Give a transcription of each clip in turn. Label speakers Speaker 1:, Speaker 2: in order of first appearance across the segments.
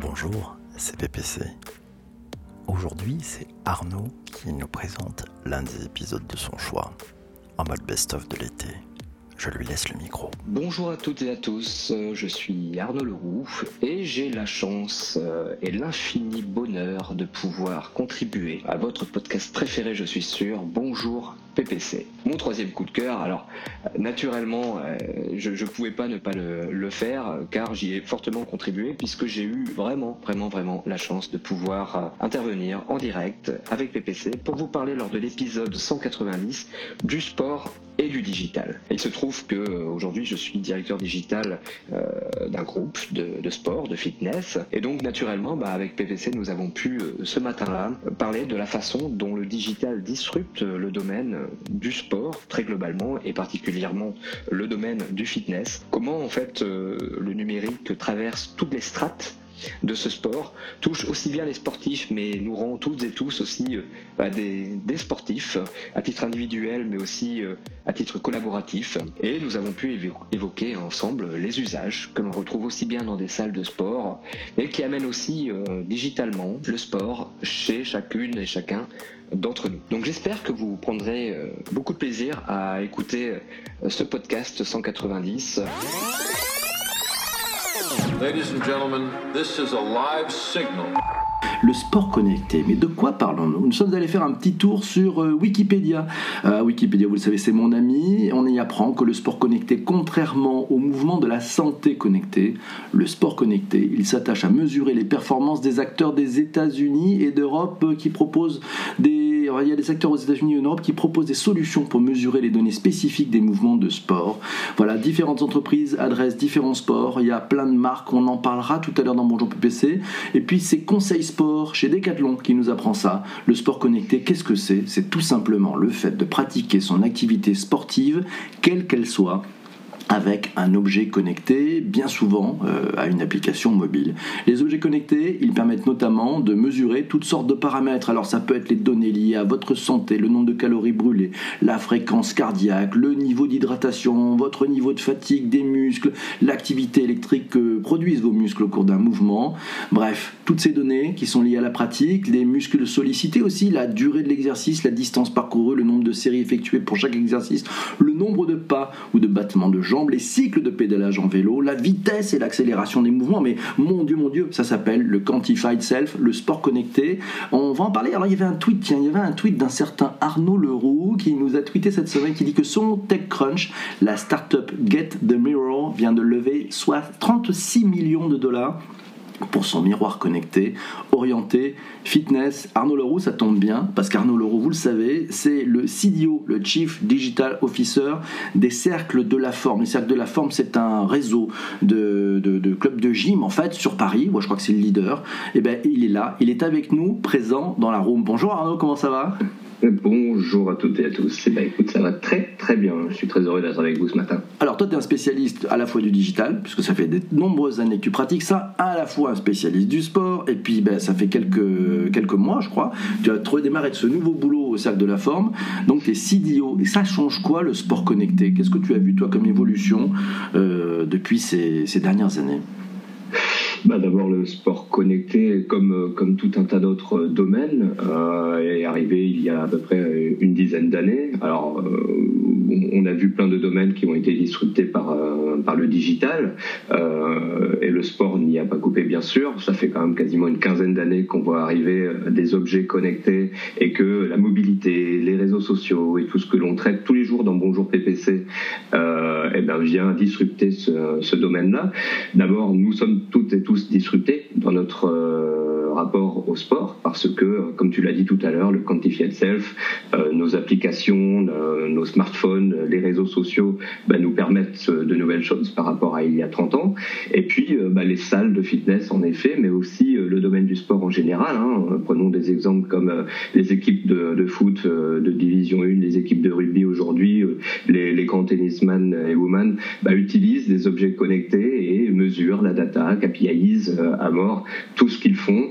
Speaker 1: Bonjour, c'est PPC. Aujourd'hui, c'est Arnaud qui nous présente l'un des épisodes de son choix, en mode best-of de l'été. Je lui laisse le micro.
Speaker 2: Bonjour à toutes et à tous, je suis Arnaud Leroux et j'ai la chance euh, et l'infini bonheur de pouvoir contribuer à votre podcast préféré, je suis sûr. Bonjour PPC. Mon troisième coup de cœur, alors naturellement, euh, je ne pouvais pas ne pas le, le faire car j'y ai fortement contribué puisque j'ai eu vraiment, vraiment, vraiment la chance de pouvoir intervenir en direct avec PPC pour vous parler lors de l'épisode 190 du sport et du digital. Il se trouve que euh, aujourd'hui je suis directeur digital euh, d'un groupe de, sport, de fitness, et donc naturellement bah, avec PVC nous avons pu euh, ce matin-là parler de la façon dont le digital disrupte le domaine du sport très globalement et particulièrement le domaine du fitness. Comment en fait le numérique traverse toutes les strates de ce sport touche aussi bien les sportifs, mais nous rend toutes et tous aussi euh, bah, des, sportifs, à titre individuel, mais aussi euh, à titre collaboratif. Et nous avons pu évoquer ensemble les usages que l'on retrouve aussi bien dans des salles de sport, mais qui amènent aussi euh, digitalement le sport chez chacune et chacun d'entre nous. Donc j'espère que vous prendrez beaucoup de plaisir à écouter ce podcast 190.
Speaker 3: Le sport connecté, mais de quoi parlons-nous? Nous sommes allés faire un petit tour sur euh, Wikipédia. Euh, Wikipédia, vous le savez, c'est mon ami. On y apprend que le sport connecté, contrairement au mouvement de la santé connectée, le sport connecté, il s'attache à mesurer les performances des acteurs des États-Unis et d'Europe qui proposent des y a des acteurs aux États-Unis et en Europe qui proposent des solutions pour mesurer les données spécifiques des mouvements de sport. Voilà, différentes entreprises adressent différents sports. Il y a plein de marques, on en parlera tout à l'heure dans Bonjour PPC. Et puis c'est Conseil Sport chez Decathlon qui nous apprend ça. Le sport connecté, qu'est-ce que c'est? C'est tout simplement le fait de pratiquer son activité sportive, quelle qu'elle soit, avec un objet connecté, bien souvent euh, à une application mobile. Les objets connectés, ils permettent notamment de mesurer toutes sortes de paramètres. Alors ça peut être les données liées à votre santé, le nombre de calories brûlées, la fréquence cardiaque, le niveau d'hydratation, votre niveau de fatigue des muscles, l'activité électrique que produisent vos muscles au cours d'un mouvement. Bref, toutes ces données qui sont liées à la pratique, les muscles sollicités aussi, la durée de l'exercice, la distance parcourue, le nombre de séries effectuées pour chaque exercice, le nombre de pas ou de battements de jambes les cycles de pédalage en vélo, la vitesse et l'accélération des mouvements. Mais mon Dieu, mon Dieu, ça s'appelle le Quantified Self, le sport connecté. On va en parler. Alors il y avait un tweet, tiens, il y avait un tweet d'un certain Arnaud Leroux qui nous a tweeté cette semaine qui dit que son TechCrunch, la startup Get the Mirror, vient de lever soit 36 millions de dollars pour son miroir connecté, orienté, fitness. Arnaud Leroux, ça tombe bien, parce qu'Arnaud Leroux, vous le savez, c'est le CDO, le Chief Digital Officer des Cercles de la Forme. Les Cercles de la Forme, c'est un réseau de, de, clubs de gym, en fait, sur Paris. Moi, je crois que c'est le leader. Et eh ben, il est là, il est avec nous, présent dans la room. Bonjour Arnaud, comment ça va?
Speaker 4: Bonjour à toutes et à tous. Eh ben, écoute, ça va très très bien. Je suis très heureux d'être avec vous ce matin.
Speaker 3: Alors toi, tu es un spécialiste à la fois du digital, puisque ça fait de nombreuses années que tu pratiques ça, à la fois un spécialiste du sport, et puis ben, ça fait quelques, quelques mois, je crois, tu as trouvé démarrer de ce nouveau boulot au Cercle de la Forme. Donc tu es CDO. Et ça change quoi le sport connecté? Qu'est-ce que tu as vu toi comme évolution euh, depuis ces dernières années?
Speaker 4: Bah, D'abord, le sport connecté, comme, euh, comme tout un tas d'autres domaines, euh, est arrivé il y a à peu près une dizaine d'années. Alors, euh, on a vu plein de domaines qui ont été disruptés par, euh, par le digital, euh, et le sport n'y a pas coupé, bien sûr. Ça fait quand même quasiment une quinzaine d'années qu'on voit arriver des objets connectés et que la mobilité, les réseaux sociaux et tout ce que l'on traite tous les jours dans Bonjour PPC euh, eh ben, vient disrupter ce, ce domaine-là. D'abord, nous sommes toutes et tous disruptés dans notre euh, rapport au sport parce que, comme tu l'as dit tout à l'heure, le Quantified Self, euh, nos applications, nos smartphones, les réseaux sociaux bah, nous permettent de nouvelles choses par rapport à il y a 30 ans. Et puis, euh, bah, les salles de fitness, en effet, mais aussi le domaine du sport en général. Hein. Prenons des exemples comme les équipes de, de foot de division 1, les équipes de rugby aujourd'hui, les, les, grands tennisman et women bah, utilisent des objets connectés et mesurent la data, KPI, à mort tout ce qu'ils font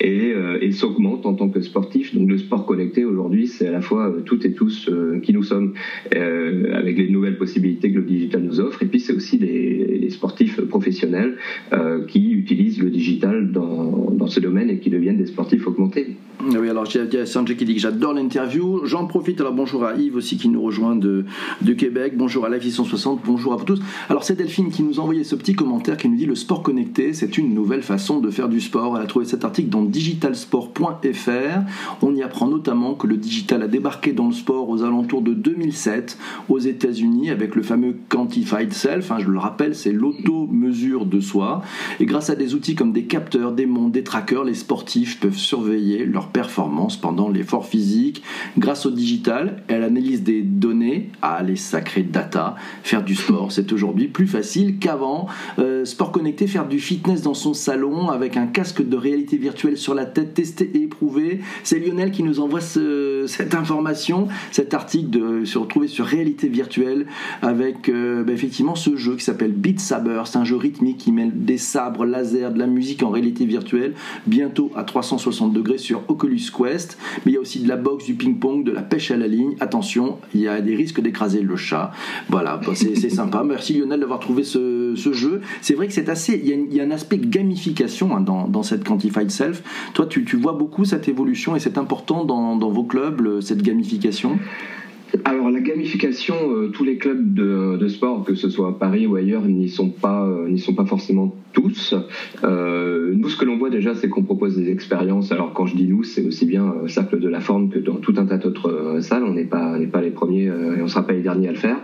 Speaker 4: et, et s'augmente en tant que sportif. Donc le sport connecté aujourd'hui, c'est à la fois toutes et tous qui nous sommes, avec les nouvelles possibilités que le digital nous offre, et puis c'est aussi les, sportifs professionnels qui utilisent le digital dans, dans ce domaine et qui deviennent des sportifs augmentés.
Speaker 3: Oui, alors il y a Sanjay qui dit que j'adore l'interview. J'en profite. Alors bonjour à Yves aussi qui nous rejoint de, de Québec. Bonjour à la 160. Bonjour à vous tous. Alors c'est Delphine qui nous a envoyé ce petit commentaire qui nous dit le sport connecté, c'est une nouvelle façon de faire du sport. Elle a trouvé cet article dans digitalsport.fr. On y apprend notamment que le digital a débarqué dans le sport aux alentours de 2007 aux États-Unis avec le fameux Quantified Self. Hein, je le rappelle, c'est l'auto-mesure de soi. Et grâce à des outils comme des capteurs, des montres, des trackers, les sportifs peuvent surveiller leur performance pendant l'effort physique. Grâce au digital, elle analyse des données, à les sacrées data. Faire du sport, c'est aujourd'hui plus facile qu'avant. Euh, sport connecté, faire du fitness dans son salon avec un casque de réalité virtuelle sur la tête, testé et éprouvé. C'est Lionel qui nous envoie cette information, cet article de, se retrouver sur réalité virtuelle avec euh, bah, effectivement ce jeu qui s'appelle Beat Saber. C'est un jeu rythmique qui mêle des sabres, laser, de la musique en réalité virtuelle. Bientôt à 360 degrés sur Oculus Quest, mais il y a aussi de la boxe, du ping-pong, de la pêche à la ligne. Attention, il y a des risques d'écraser le chat. Voilà, c'est sympa. Merci Lionel d'avoir trouvé ce, jeu. C'est vrai que c'est assez. Il y, a, un aspect gamification hein, dans, cette Quantified Self. Toi, tu, vois beaucoup cette évolution et c'est important dans vos clubs, cette gamification?
Speaker 4: Alors la gamification, euh, tous les clubs de, sport, que ce soit à Paris ou ailleurs, n'y sont pas, euh, n'y sont pas forcément tous. Euh, nous, ce que l'on voit déjà, c'est qu'on propose des expériences. Alors quand je dis nous, c'est aussi bien Cercle de la Forme que dans tout un tas d'autres salles. On n'est pas, n'est pas les premiers et on sera pas les derniers à le faire.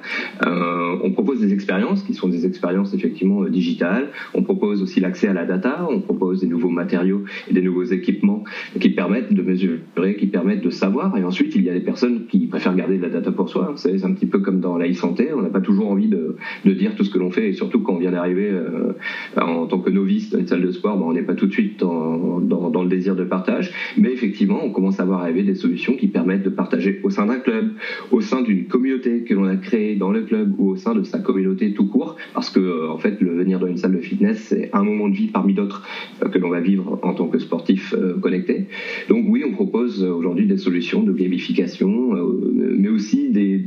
Speaker 4: on propose des expériences qui sont des expériences effectivement digitales. On propose aussi l'accès à la data. On propose des nouveaux matériaux et des nouveaux équipements qui permettent de mesurer, qui permettent de savoir. Et ensuite, il y a des personnes qui préfèrent garder de la data pour soi. C'est un petit peu comme dans la e-santé. On n'a pas toujours envie de, dire tout ce que l'on fait, et surtout quand on vient d'arriver euh, en tant que novice dans une salle de sport, ben, on n'est pas tout de suite dans, dans, dans, le désir de partage. Mais effectivement, on commence à voir arriver des solutions qui permettent de partager au sein d'un club, au sein d'une communauté que l'on a créée dans le club ou au sein de sa communauté tout court. Parce que, euh, en fait, le venir dans une salle de fitness, c'est un moment de vie parmi d'autres euh, que l'on va vivre en tant que sportif connecté. Donc oui, on propose aujourd'hui des solutions de gamification, mais aussi aussi des,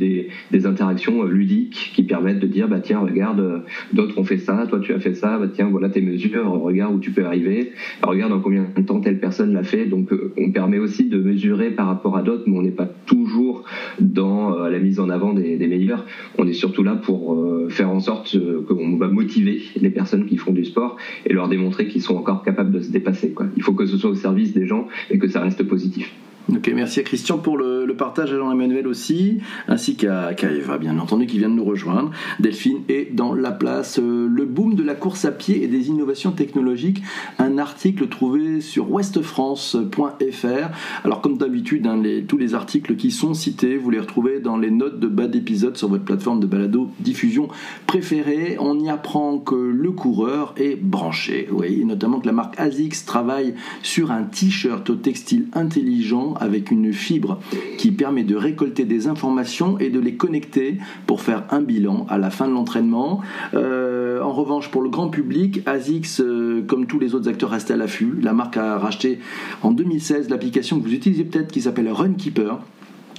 Speaker 4: des, interactions euh, ludiques qui permettent de dire bah tiens regarde euh, d'autres ont fait ça toi tu as fait ça bah tiens voilà tes mesures regarde où tu peux arriver. Regarde en combien de temps telle personne l'a fait. Donc euh, on permet aussi de mesurer par rapport à d'autres mais on n'est pas toujours dans la mise en avant des, meilleurs. On est surtout là pour faire en sorte qu'on va motiver les personnes qui font du sport et leur démontrer qu'ils sont encore capables de se dépasser quoi. il faut que ce soit au service des gens et que ça reste positif
Speaker 3: Ok, merci à Christian pour le, partage, à Jean-Emmanuel aussi, ainsi qu'à Eva, bien entendu, qui vient de nous rejoindre. Delphine est dans la place. Euh, le boom de la course à pied et des innovations technologiques, un article trouvé sur ouestfrance.fr. Alors, comme d'habitude, hein, tous les articles qui sont cités, vous les retrouvez dans les notes de bas d'épisode sur votre plateforme de balado diffusion préférée. On y apprend que le coureur est branché, oui, notamment que la marque ASICS travaille sur un t-shirt au textile intelligent avec une fibre qui permet de récolter des informations et de les connecter pour faire un bilan à la fin de l'entraînement. Euh, en revanche, pour le grand public, ASICS, euh, comme tous les autres acteurs, reste à l'affût. La marque a racheté en 2016 l'application que vous utilisez peut-être qui s'appelle Runkeeper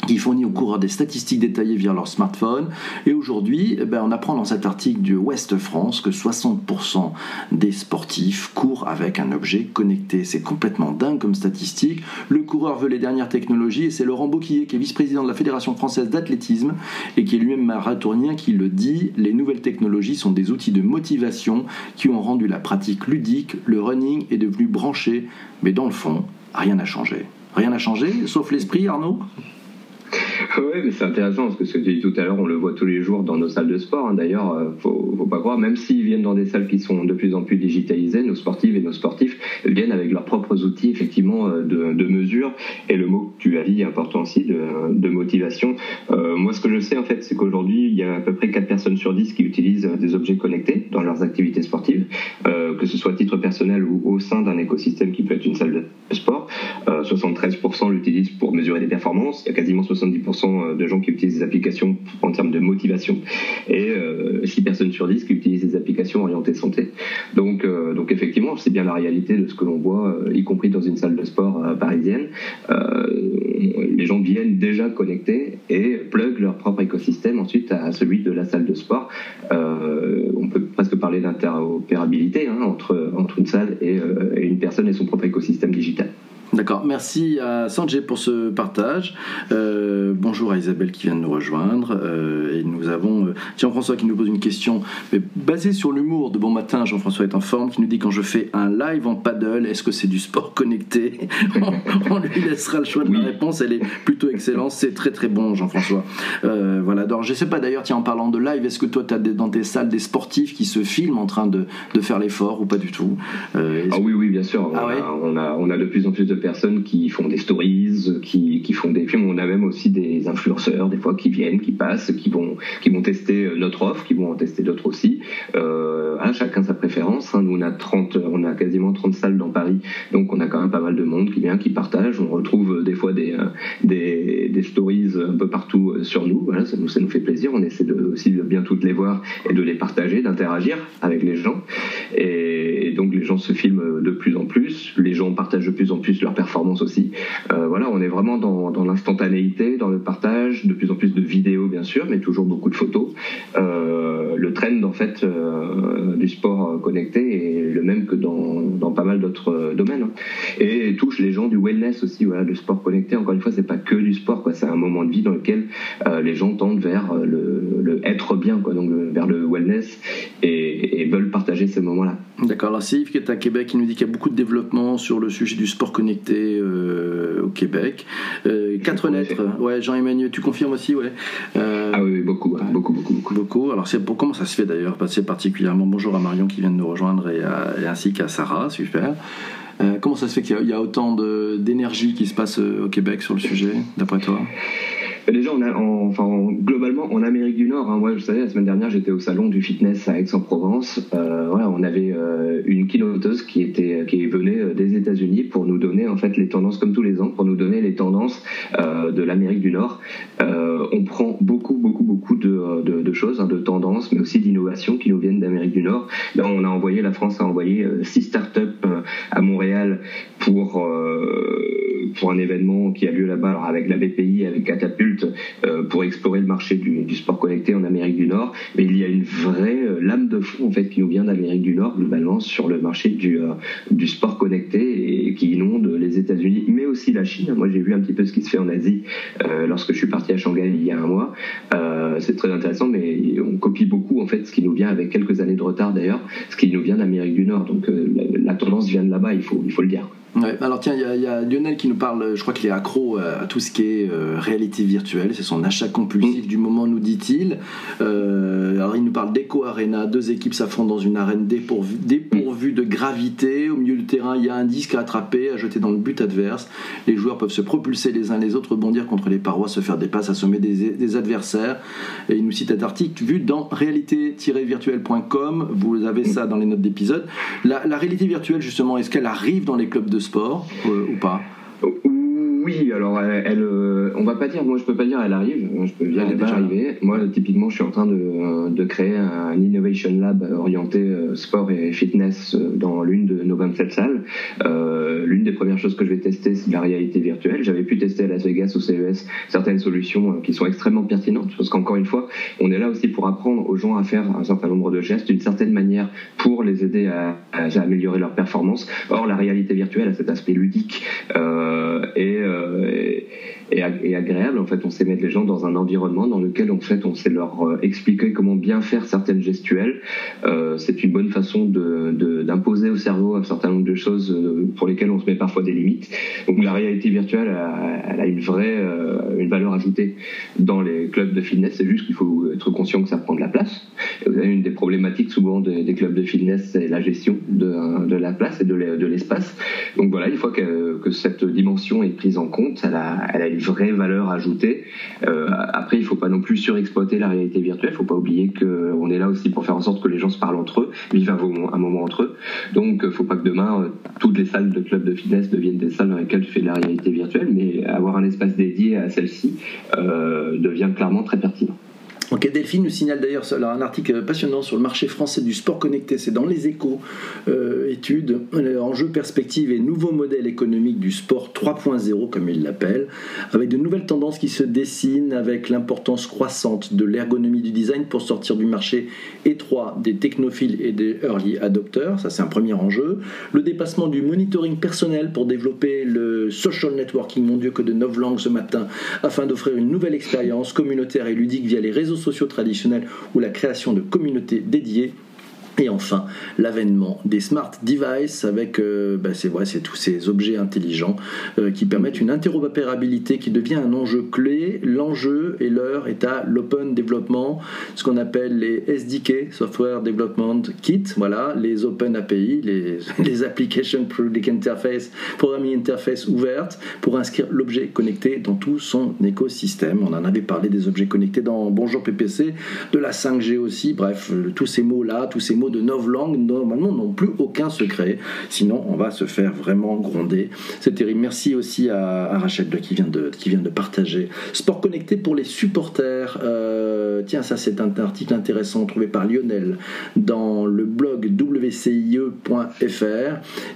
Speaker 3: qui fournit aux coureurs des statistiques détaillées via leur smartphone. Et aujourd'hui, eh ben, on apprend dans cet article du Ouest France que 60% des sportifs courent avec un objet connecté. C'est complètement dingue comme statistique. Le coureur veut les dernières technologies et c'est Laurent Bocquier, qui est vice-président de la Fédération française d'athlétisme et qui est lui-même marathonien, qui le dit. Les nouvelles technologies sont des outils de motivation qui ont rendu la pratique ludique. Le running est devenu branché, mais dans le fond, rien n'a changé. Rien n'a changé, sauf l'esprit, Arnaud?
Speaker 4: Oui, mais c'est intéressant parce que ce que tu dis tout à l'heure, on le voit tous les jours dans nos salles de sport. Hein. D'ailleurs, euh, faut, faut pas croire, même s'ils viennent dans des salles qui sont de plus en plus digitalisées, nos sportives et nos sportifs viennent avec leurs propres outils effectivement euh, de, mesure. Et le mot que tu as dit est important aussi de, motivation. Euh, moi, ce que je sais en fait, c'est qu'aujourd'hui, il y a à peu près 4 personnes sur 10 qui utilisent des objets connectés dans leurs activités sportives, que ce soit à titre personnel ou au sein d'un écosystème qui peut être une salle de sport. 73% l'utilisent pour mesurer des performances. Il y a quasiment 70% euh, de gens qui utilisent des applications en termes de motivation et 6 euh, personnes sur 10 qui utilisent des applications orientées santé. Donc, euh, donc effectivement, c'est bien la réalité de ce que l'on voit, y compris dans une salle de sport parisienne. les gens viennent déjà connectés et plug leur propre écosystème ensuite à celui de la salle de sport. on peut presque parler d'interopérabilité hein, entre une salle et une personne et son propre écosystème digital.
Speaker 3: D'accord, merci à Sanjay pour ce partage. Euh, bonjour à Isabelle qui vient de nous rejoindre. Euh, et nous avons euh, Jean-François qui nous pose une question mais basée sur l'humour de Bon Matin. Jean-François est en forme, qui nous dit quand je fais un live en paddle, est-ce que c'est du sport connecté on, lui laissera le choix de la réponse. Elle est plutôt excellente. C'est très très bon, Jean-François. voilà, alors je sais pas d'ailleurs, tiens, en parlant de live, est-ce que toi tu as dans tes salles des sportifs qui se filment en train de, de faire l'effort ou pas du tout?
Speaker 4: Ah oui, oui, bien sûr. Ah on, a, on a de plus en plus de personnes qui font des stories, qui, qui, font des films. On a même aussi des influenceurs, des fois, qui viennent, qui passent, qui vont, qui vont tester notre offre, qui vont en tester d'autres aussi. Euh, hein, chacun sa préférence. Hein. Nous, on a 30, on a quasiment 30 salles dans Paris, donc on a quand même pas mal de monde qui vient, qui partage. On retrouve des fois des, des, stories un peu partout sur nous. Ça nous, ça nous fait plaisir. On essaie aussi de bien toutes les voir et de les partager, d'interagir avec les gens. Et, et donc les gens se filment de plus en plus. Les gens partagent de plus en plus leur performance aussi. Euh, voilà, on est vraiment dans, dans l'instantanéité, dans le partage, de plus en plus de vidéos bien sûr, mais toujours beaucoup de photos. Euh, le trend en fait euh, du sport connecté est le même que dans, dans pas mal d'autres domaines hein. et touche les gens du wellness aussi. Voilà, le sport connecté. Encore une fois, c'est pas que du sport, quoi. C'est un moment de vie dans lequel les gens tendent vers le, le, être bien, quoi, donc vers le wellness et, et veulent partager ces moments-là.
Speaker 3: D'accord. Alors Yves qui est à Québec qui nous dit qu'il y a beaucoup de développement sur le sujet du sport connecté euh, au Québec. Euh, quatre lettres. Ouais, Jean-Emmanuel, tu confirmes aussi, ouais.
Speaker 4: Euh, ah oui, beaucoup, beaucoup, beaucoup, beaucoup.
Speaker 3: Beaucoup. Alors c'est pour comment ça se fait d'ailleurs? C'est particulièrement bonjour à Marion qui vient de nous rejoindre et, ainsi qu'à Sarah, super. comment ça se fait qu'il y, a autant d'énergie qui se passe au Québec sur le sujet, d'après toi?
Speaker 4: Déjà, on a, enfin, globalement, en Amérique du Nord, hein, moi, je savais, la semaine dernière, j'étais au salon du fitness à Aix-en-Provence. Euh, on avait euh, une keynoteuse qui était, qui venait euh, des États-Unis pour nous donner en fait les tendances, comme tous les ans, pour nous donner les tendances euh, de l'Amérique du Nord. Euh, on prend beaucoup, beaucoup, beaucoup de, de, de choses, hein, de tendances, mais aussi d'innovations qui nous viennent d'Amérique du Nord. Là, on a envoyé, la France a envoyé six startups à Montréal pour pour un événement qui a lieu là-bas, alors avec la BPI, avec Catapult, euh, pour explorer le marché du, sport connecté en Amérique du Nord. Mais il y a une vraie euh, lame de fond en fait qui nous vient d'Amérique du Nord globalement sur le marché du, euh, du sport connecté et qui inonde les États-Unis, mais aussi la Chine. Moi, j'ai vu un petit peu ce qui se fait en Asie lorsque je suis parti à Shanghai il y a un mois. c'est très intéressant, mais on copie beaucoup en fait ce qui nous vient avec quelques années de retard d'ailleurs, ce qui nous vient d'Amérique du Nord. Donc la, tendance vient de là-bas, il faut le dire.
Speaker 3: Ouais, alors tiens, il y, a Lionel qui nous parle, je crois qu'il est accro à tout ce qui est euh, réalité virtuelle, c'est son achat compulsif mm. du moment, nous dit-il. Euh, alors il nous parle d'Eco Arena, deux équipes s'affrontent dans une arène dépourvue, dépourvue de gravité. Au milieu du terrain, il y a un disque à attraper, à jeter dans le but adverse. Les joueurs peuvent se propulser les uns les autres, bondir contre les parois, se faire des passes, assommer des, des adversaires. Et il nous cite un article vu dans réalité-virtuelle.com. Vous avez ça dans les notes d'épisode. La, la réalité virtuelle, justement, est-ce qu'elle arrive dans les clubs de sport euh, ou pas
Speaker 4: oui, alors elle, euh, on va pas dire, moi je peux pas dire elle arrive, je peux dire elle, est déjà arrivée. Moi typiquement je suis en train de, de créer un innovation lab orienté euh, sport et fitness dans l'une de nos 27 salles. Euh, des premières choses que je vais tester c'est la réalité virtuelle. J'avais pu tester à Las Vegas au CES certaines solutions qui sont extrêmement pertinentes parce qu'encore une fois on est là aussi pour apprendre aux gens à faire un certain nombre de gestes d'une certaine manière pour les aider à, améliorer leur performance. Or la réalité virtuelle a cet aspect ludique euh, et euh, agréable. En fait, on sait mettre les gens dans un environnement dans lequel, en fait, on sait leur euh, expliquer comment bien faire certaines gestuelles. Euh, c'est une bonne façon d'imposer de, au cerveau un certain nombre de choses pour lesquelles on se met parfois des limites. Donc, la réalité virtuelle, elle a une vraie une valeur ajoutée dans les clubs de fitness. C'est juste qu'il faut être conscient que ça prend de la place. Et une des problématiques souvent des, clubs de fitness, c'est la gestion de, de, la place et de l'espace. Donc voilà, une fois que, que cette dimension est prise en compte, elle a, a vraie valeur ajoutée. Euh, après, il ne faut pas non plus surexploiter la réalité virtuelle. Il ne faut pas oublier qu'on est là aussi pour faire en sorte que les gens se parlent entre eux, vivent un, un moment entre eux. Donc, il ne faut pas que demain, euh, toutes les salles de clubs de fitness deviennent des salles dans lesquelles tu fais de la réalité virtuelle, mais avoir un espace dédié à celle-ci euh, devient clairement très pertinent.
Speaker 3: Ok, Delphine nous signale d'ailleurs un article passionnant sur le marché français du sport connecté. C'est dans les échos, euh, études, euh, enjeux, perspectives et nouveaux modèles économiques du sport 3.0, comme il l'appelle, avec de nouvelles tendances qui se dessinent, avec l'importance croissante de l'ergonomie du design pour sortir du marché étroit des technophiles et des early adopters. Ça, c'est un premier enjeu. Le dépassement du monitoring personnel pour développer le social networking, mon Dieu, que de langues ce matin, afin d'offrir une nouvelle expérience communautaire et ludique via les réseaux sociaux traditionnels ou la création de communautés dédiées et enfin, l'avènement des smart devices avec, euh, bah, c'est vrai, c'est tous ces objets intelligents euh, qui permettent une interopérabilité qui devient un enjeu clé. L'enjeu et l'heure est à l'open development, ce qu'on appelle les SDK, Software Development Kit, voilà, les open API, les, les Application Product Interface, Programming Interface ouvertes pour inscrire l'objet connecté dans tout son écosystème. On en avait parlé des objets connectés dans Bonjour PPC, de la 5G aussi, bref, tous ces mots-là, tous ces mots de novlangue, normalement, n'ont plus aucun secret. Sinon, on va se faire vraiment gronder. C'est terrible. Merci aussi à, Rachel qui vient, de, qui vient de partager. Sport connecté pour les supporters. Euh, tiens, ça, c'est un article intéressant trouvé par Lionel dans le blog wcie.fr.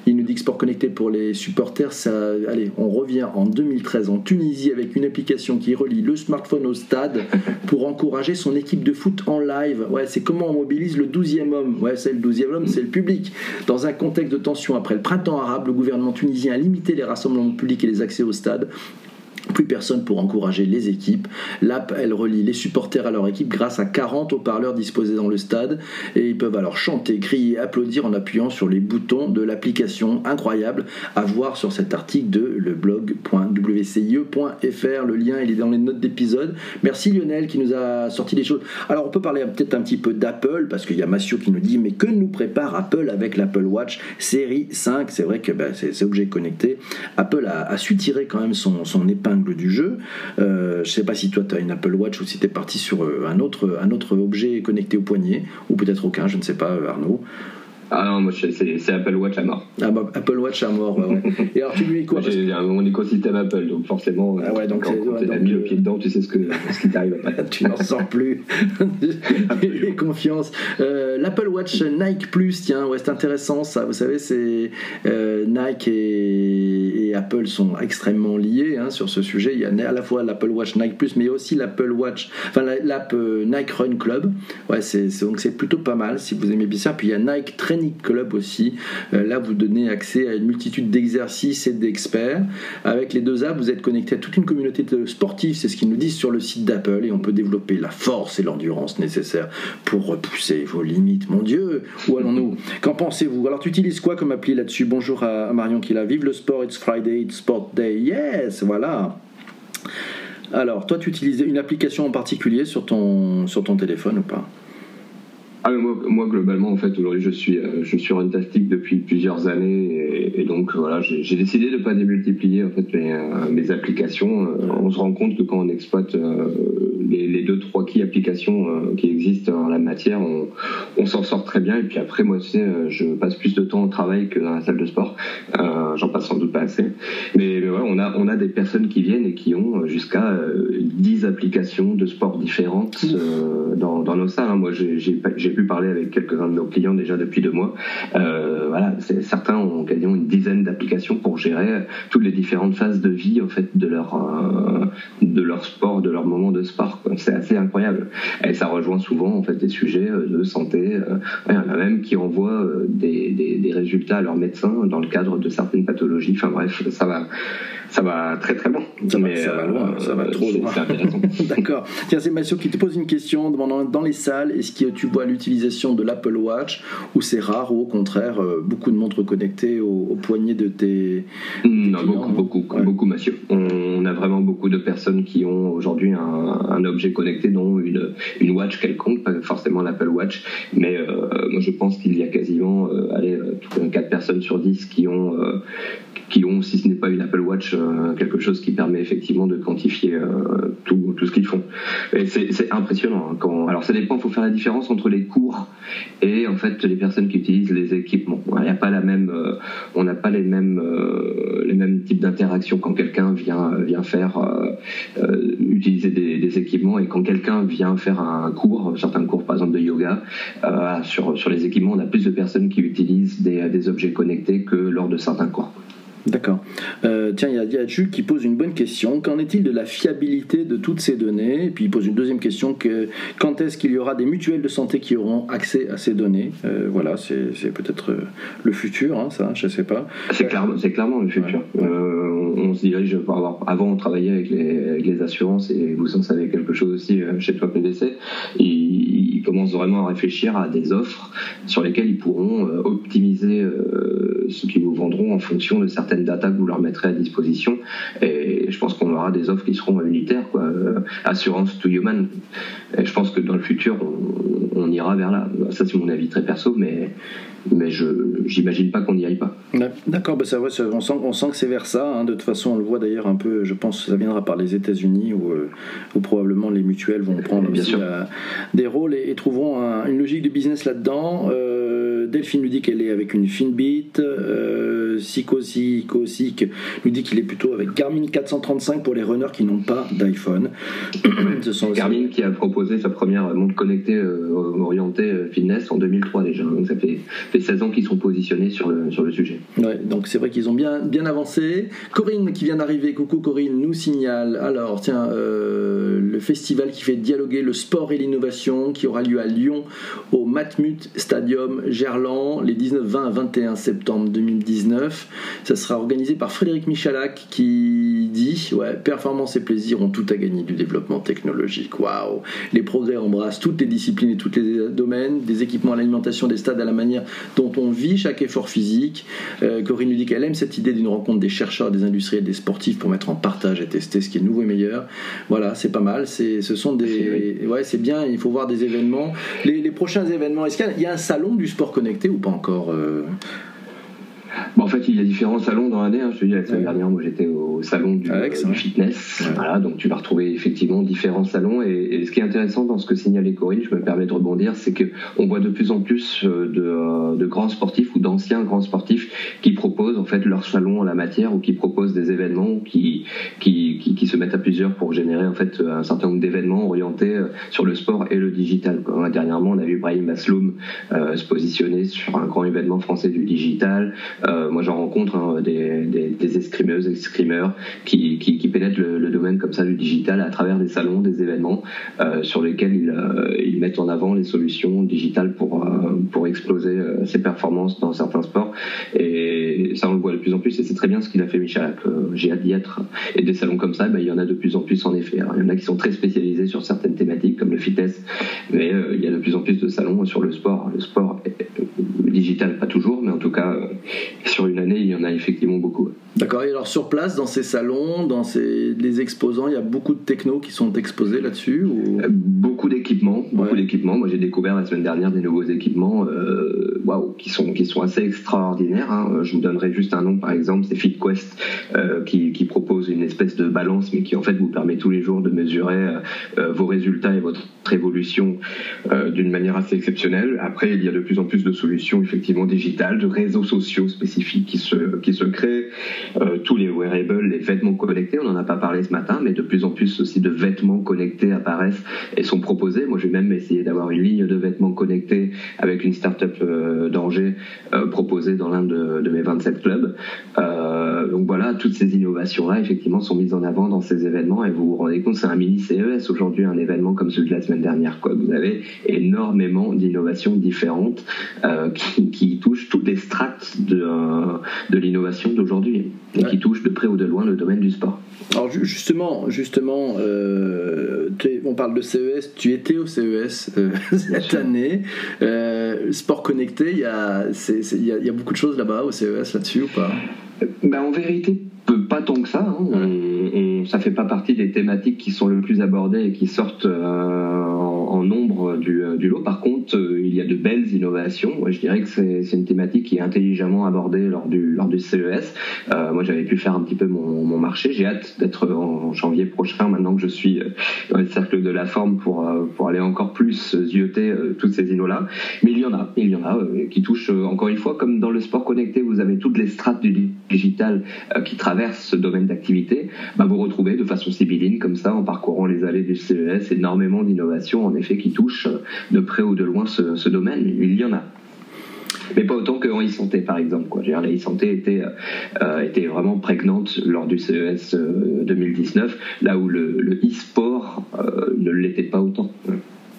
Speaker 3: Il nous dit que sport connecté pour les supporters, ça, allez, on revient en 2013 en Tunisie avec une application qui relie le smartphone au stade pour encourager son équipe de foot en live. Ouais, c'est comment on mobilise le 12e homme ouais, c'est le 12e homme, c'est le public. Dans un contexte de tension après le printemps arabe, le gouvernement tunisien a limité les rassemblements publics et les accès au stade plus personne pour encourager les équipes. L'app, elle relie les supporters à leur équipe grâce à 40 haut-parleurs disposés dans le stade et ils peuvent alors chanter, crier, applaudir en appuyant sur les boutons de l'application. Incroyable à voir sur cet article de leblog.wcie.fr. Le lien, il est dans les notes d'épisode. Merci Lionel qui nous a sorti des choses. Alors on peut parler peut-être un petit peu d'Apple parce qu'il y a Massio qui nous dit mais que nous prépare Apple avec l'Apple Watch série 5 C'est vrai que ben, c'est objet connecté. Apple a, su tirer quand même son épingle du jeu. Euh, je sais pas si toi tu as une Apple Watch ou si tu es parti sur euh, un autre, un autre objet connecté au poignet, ou peut-être aucun, je ne sais pas, euh, Arnaud.
Speaker 4: Ah non, moi c'est Apple Watch à mort.
Speaker 3: Ah bah, Apple Watch à mort, ouais, Et alors tu lui quoi
Speaker 4: J'ai mon écosystème Apple, donc forcément,
Speaker 3: ah ouais, donc
Speaker 4: quand, tu as mis le pied dedans, tu sais ce, que, ce qui t'arrive
Speaker 3: après. tu n'en sors plus. J'ai confiance. Euh, L'Apple Watch Nike Plus, tiens, ouais, c'est intéressant ça. Vous savez, c'est euh, Nike et, Apple sont extrêmement liés hein, sur ce sujet. Il y a à la fois l'Apple Watch Nike Plus, mais aussi l'Apple Watch, enfin l'app euh, Nike Run Club. Ouais, c'est donc c'est plutôt pas mal si vous aimez bien ça. Puis il y a Nike Training Club aussi. Euh, là, vous donnez accès à une multitude d'exercices et d'experts. Avec les deux apps, vous êtes connecté à toute une communauté de sportifs, c'est ce qu'ils nous disent sur le site d'Apple, et on peut développer la force et l'endurance nécessaires pour repousser vos limites. Mon Dieu, où allons-nous? Qu'en pensez-vous? Alors, tu utilises quoi comme appli là-dessus? Bonjour à Marion qui la vive le sport, it's Friday, it's Sport Day. Yes, voilà. Alors, toi, tu utilises une application en particulier sur ton, sur ton téléphone ou pas?
Speaker 4: Ah, moi, moi, globalement, en fait, aujourd'hui, je suis, euh, je suis runtastic depuis plusieurs années et, donc voilà, j'ai décidé de ne pas démultiplier en fait mes, euh, mes applications. Euh, on se rend compte que quand on exploite les, les, deux trois key applications qui existent en la matière, on, on s'en sort très bien. Et puis après, moi, tu sais, je passe plus de temps au travail que dans la salle de sport. J'en passe sans doute pas assez. Mais, mais on a, on a des personnes qui viennent et qui ont jusqu'à 10 applications de sport différentes dans, dans nos salles. Hein. Moi, j'ai pu parler avec quelques-uns de nos clients déjà depuis deux mois. Euh, voilà, certains ont quasiment une dizaine d'applications pour gérer toutes les différentes phases de vie en fait de leur euh, de leur sport, de leur moment de sport. C'est assez incroyable. Et ça rejoint souvent en fait des sujets euh, de santé. il y en a même qui envoient des, des, des résultats à leurs médecins dans le cadre de certaines pathologies. Enfin bref, ça va ça va très très loin.
Speaker 3: Ça, va, ça va loin, ça va trop loin. D'accord. Tiens, c'est Mathieu qui te pose une question demandant dans les salles, est-ce que tu vois l'utilisation de l'Apple Watch ou c'est rare ou au contraire euh, beaucoup de montres connectées au, poignet de tes,
Speaker 4: non, beaucoup, beaucoup, beaucoup, Mathieu. On a vraiment beaucoup de personnes qui ont aujourd'hui un, objet connecté, dont une, une watch quelconque, pas forcément l'Apple Watch, mais euh, moi je pense qu'il y a quasiment euh, allez, 4 personnes sur 10 qui ont qui ont, si ce n'est pas une Apple Watch, quelque chose qui permet effectivement de quantifier tout, tout ce qu'ils font. Et c'est impressionnant. Hein, quand, alors ça dépend, il faut faire la différence entre les cours et en fait les personnes qui utilisent les équipements. Euh, on n'a pas les mêmes, les mêmes types d'interaction quand quelqu'un vient faire utiliser des, équipements et quand quelqu'un vient faire un cours, certains cours par exemple de yoga, sur les équipements, on a plus de personnes qui utilisent des objets connectés que lors de certains cours.
Speaker 3: D'accord. Euh, tiens, il y, a Jules qui pose une bonne question. Qu'en est-il de la fiabilité de toutes ces données? Et puis il pose une deuxième question que, quand est-ce qu'il y aura des mutuelles de santé qui auront accès à ces données? Euh, Voilà, c'est peut-être euh, le futur, hein, ça, je ne sais pas.
Speaker 4: C'est clairement, clairement le futur. On, se dirige avoir. Avant, on travaillait avec les, assurances et vous en savez quelque chose aussi chez toi PDC. Ils, commencent vraiment à réfléchir à des offres sur lesquelles ils pourront optimiser ce qu'ils vous vendront en fonction de certaines data que vous leur mettrez à disposition. Et je pense qu'on aura des offres qui seront unitaires, quoi. Euh, assurance to human. Et je pense que dans le futur, on, ira vers là. Ça, c'est mon avis très perso, mais mais je j'imagine pas qu'on n'y aille pas.
Speaker 3: D'accord, bah ça, on, sent, on sent que c'est vers ça. Hein. De toute façon, on le voit d'ailleurs un peu, je pense que ça viendra par les États-Unis où, euh, où, probablement les mutuelles vont prendre aussi des rôles et, trouveront une logique de business là-dedans. Euh, Delphine nous dit qu'elle est avec une Finbit. Euh, Sikosi Kosik nous dit qu'il est plutôt avec Garmin 435 pour les runners qui n'ont pas d'iPhone.
Speaker 4: Garmin qui a proposé sa première montre connectée euh, orientée euh, fitness en 2003 déjà. Donc ça fait, fait 16 ans qu'ils sont positionnés sur le, sur le sujet.
Speaker 3: Ouais, donc c'est vrai qu'ils ont bien, bien avancé. Corinne qui vient d'arriver, coucou Corinne, nous signale alors tiens euh, le festival qui fait dialoguer le sport et l'innovation qui aura lieu à Lyon au Matmut Stadium Les 19, 20 à 21 septembre 2019. Ça sera organisé par Frédéric Michalak qui dit ouais, performance et plaisir ont tout à gagner du développement technologique. Waouh Les progrès embrassent toutes les disciplines et tous les domaines, des équipements à l'alimentation, des stades à la manière dont on vit chaque effort physique. Euh, Corinne nous dit qu'elle aime cette idée d'une rencontre des chercheurs, des industriels, des sportifs pour mettre en partage et tester ce qui est nouveau et meilleur. Voilà, c'est pas mal. C'est, ce sont des, ouais, c'est bien. Il faut voir des événements. Les, prochains événements. Est-ce qu'il y a, un salon du sport connecté ou pas encore euh
Speaker 4: en fait, il y a différents salons dans l'année. Hein. Je te dis, la semaine dernière, moi, j'étais au salon du, fitness. Voilà, donc tu vas retrouver effectivement différents salons. Et, ce qui est intéressant dans ce que signalait Corinne, je me permets de rebondir, c'est que on voit de plus en plus euh, de, euh, de grands sportifs ou d'anciens grands sportifs qui proposent en fait leur salon en la matière ou qui proposent des événements qui qui, qui, se mettent à plusieurs pour générer en fait un certain nombre d'événements orientés euh, sur le sport et le digital. Dernièrement, on a vu Brahim Asloum se positionner sur un grand événement français du digital. Euh, moi, j'en rencontre hein, des, des, des, escrimeuses, escrimeurs qui, qui, qui pénètrent le, domaine comme ça du digital à travers des salons, des événements euh, sur lesquels ils, euh, ils, mettent en avant les solutions digitales pour, pour exploser ses performances dans certains sports. Et ça, on le voit de plus en plus et c'est très bien ce qu'il a fait Michel. J'ai hâte d'y être. Et des salons comme ça, bah, il y en a de plus en plus en effet. il y en a qui sont très spécialisés sur certaines thématiques comme le fitness, mais il y a de plus en plus de salons sur le sport. Le sport digital, pas toujours, mais en tout cas, sur une année, il y en a effectivement beaucoup.
Speaker 3: D'accord. Et alors sur place, dans ces salons, dans ces, les exposants, il y a beaucoup de technos qui sont exposés là-dessus ou...
Speaker 4: Euh, beaucoup d'équipements, beaucoup d'équipements. Moi, j'ai découvert la semaine dernière des nouveaux équipements, euh, waouh, qui sont qui sont assez extraordinaires. Hein. Je vous donnerai juste un nom, par exemple, c'est FitQuest, euh, qui, qui propose une espèce de balance, mais qui en fait vous permet tous les jours de mesurer vos résultats et votre évolution d'une manière assez exceptionnelle. Après, il y a de plus en plus de solutions effectivement digitales, de réseaux sociaux spécifiques qui se qui se créent. Euh, tous les wearables, les vêtements connectés, on n'en a pas parlé ce matin, mais de plus en plus aussi de vêtements connectés apparaissent et sont proposés. Moi, je vais même essayer d'avoir une ligne de vêtements connectés avec une start-up euh, d'Angers euh, proposée dans l'un de, mes 27 clubs. donc voilà, toutes ces innovations-là, effectivement, sont mises en avant dans ces événements et vous vous rendez compte, c'est un mini CES aujourd'hui, un événement comme celui de la semaine dernière. Quoi. Vous avez énormément d'innovations différentes qui, touchent toutes les strates de, de l'innovation d'aujourd'hui et qui touche de près ou de loin le domaine du sport.
Speaker 3: Alors justement, justement, euh, on parle de CES. Tu étais au CES euh, cette année. Euh, sport connecté, il y a, y, a, beaucoup de choses là-bas au CES là-dessus ou pas?
Speaker 4: Ben, en vérité, pas tant que ça. Hein. ça fait pas partie des thématiques qui sont le plus abordées et qui sortent en, en nombre du, du, lot. Par contre, il y a de belles innovations. je dirais que c'est une thématique qui est intelligemment abordée lors du, lors du CES. moi, j'avais pu faire un petit peu mon, mon marché. J'ai hâte d'être en janvier prochain, maintenant que je suis dans le cercle de la forme, pour, pour aller encore plus zioter toutes ces innos-là. Mais il y en a, il y en a qui touchent, encore une fois, comme dans le sport connecté, vous avez toutes les strates du digital qui traversent ce domaine d'activité. Bah, vous retrouvez de façon sibylline, comme ça, en parcourant les allées du CES, énormément d'innovations, en effet, qui touchent de près ou de loin ce, domaine. Il y en a mais pas autant qu'en e-santé par exemple. Quoi. la e-santé était, euh, était vraiment prégnante lors du CES 2019, euh, là où le, e-sport euh, ne l'était pas autant.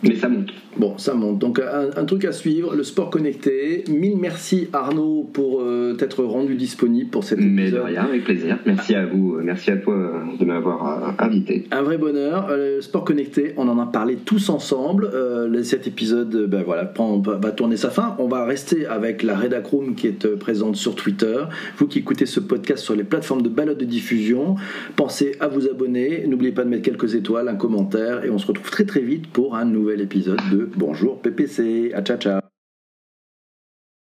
Speaker 4: Mais ça monte.
Speaker 3: Bon, ça monte. Donc un, truc à suivre, le sport connecté. Mille merci Arnaud pour euh, t'être rendu disponible pour cet épisode.
Speaker 4: Mais de rien, avec plaisir. Merci à vous, merci à toi euh, de m'avoir euh, invité.
Speaker 3: Un vrai bonheur. le sport connecté, on en a parlé tous ensemble. cet épisode, ben voilà, va tourner sa fin. On va rester avec la Redacroom qui est présente sur Twitter. Vous qui écoutez ce podcast sur les plateformes de balade de diffusion, pensez à vous abonner. N'oubliez pas de mettre quelques étoiles, un commentaire, et on se retrouve très très vite pour un nouvel épisode de Bonjour PPC. À ciao ciao.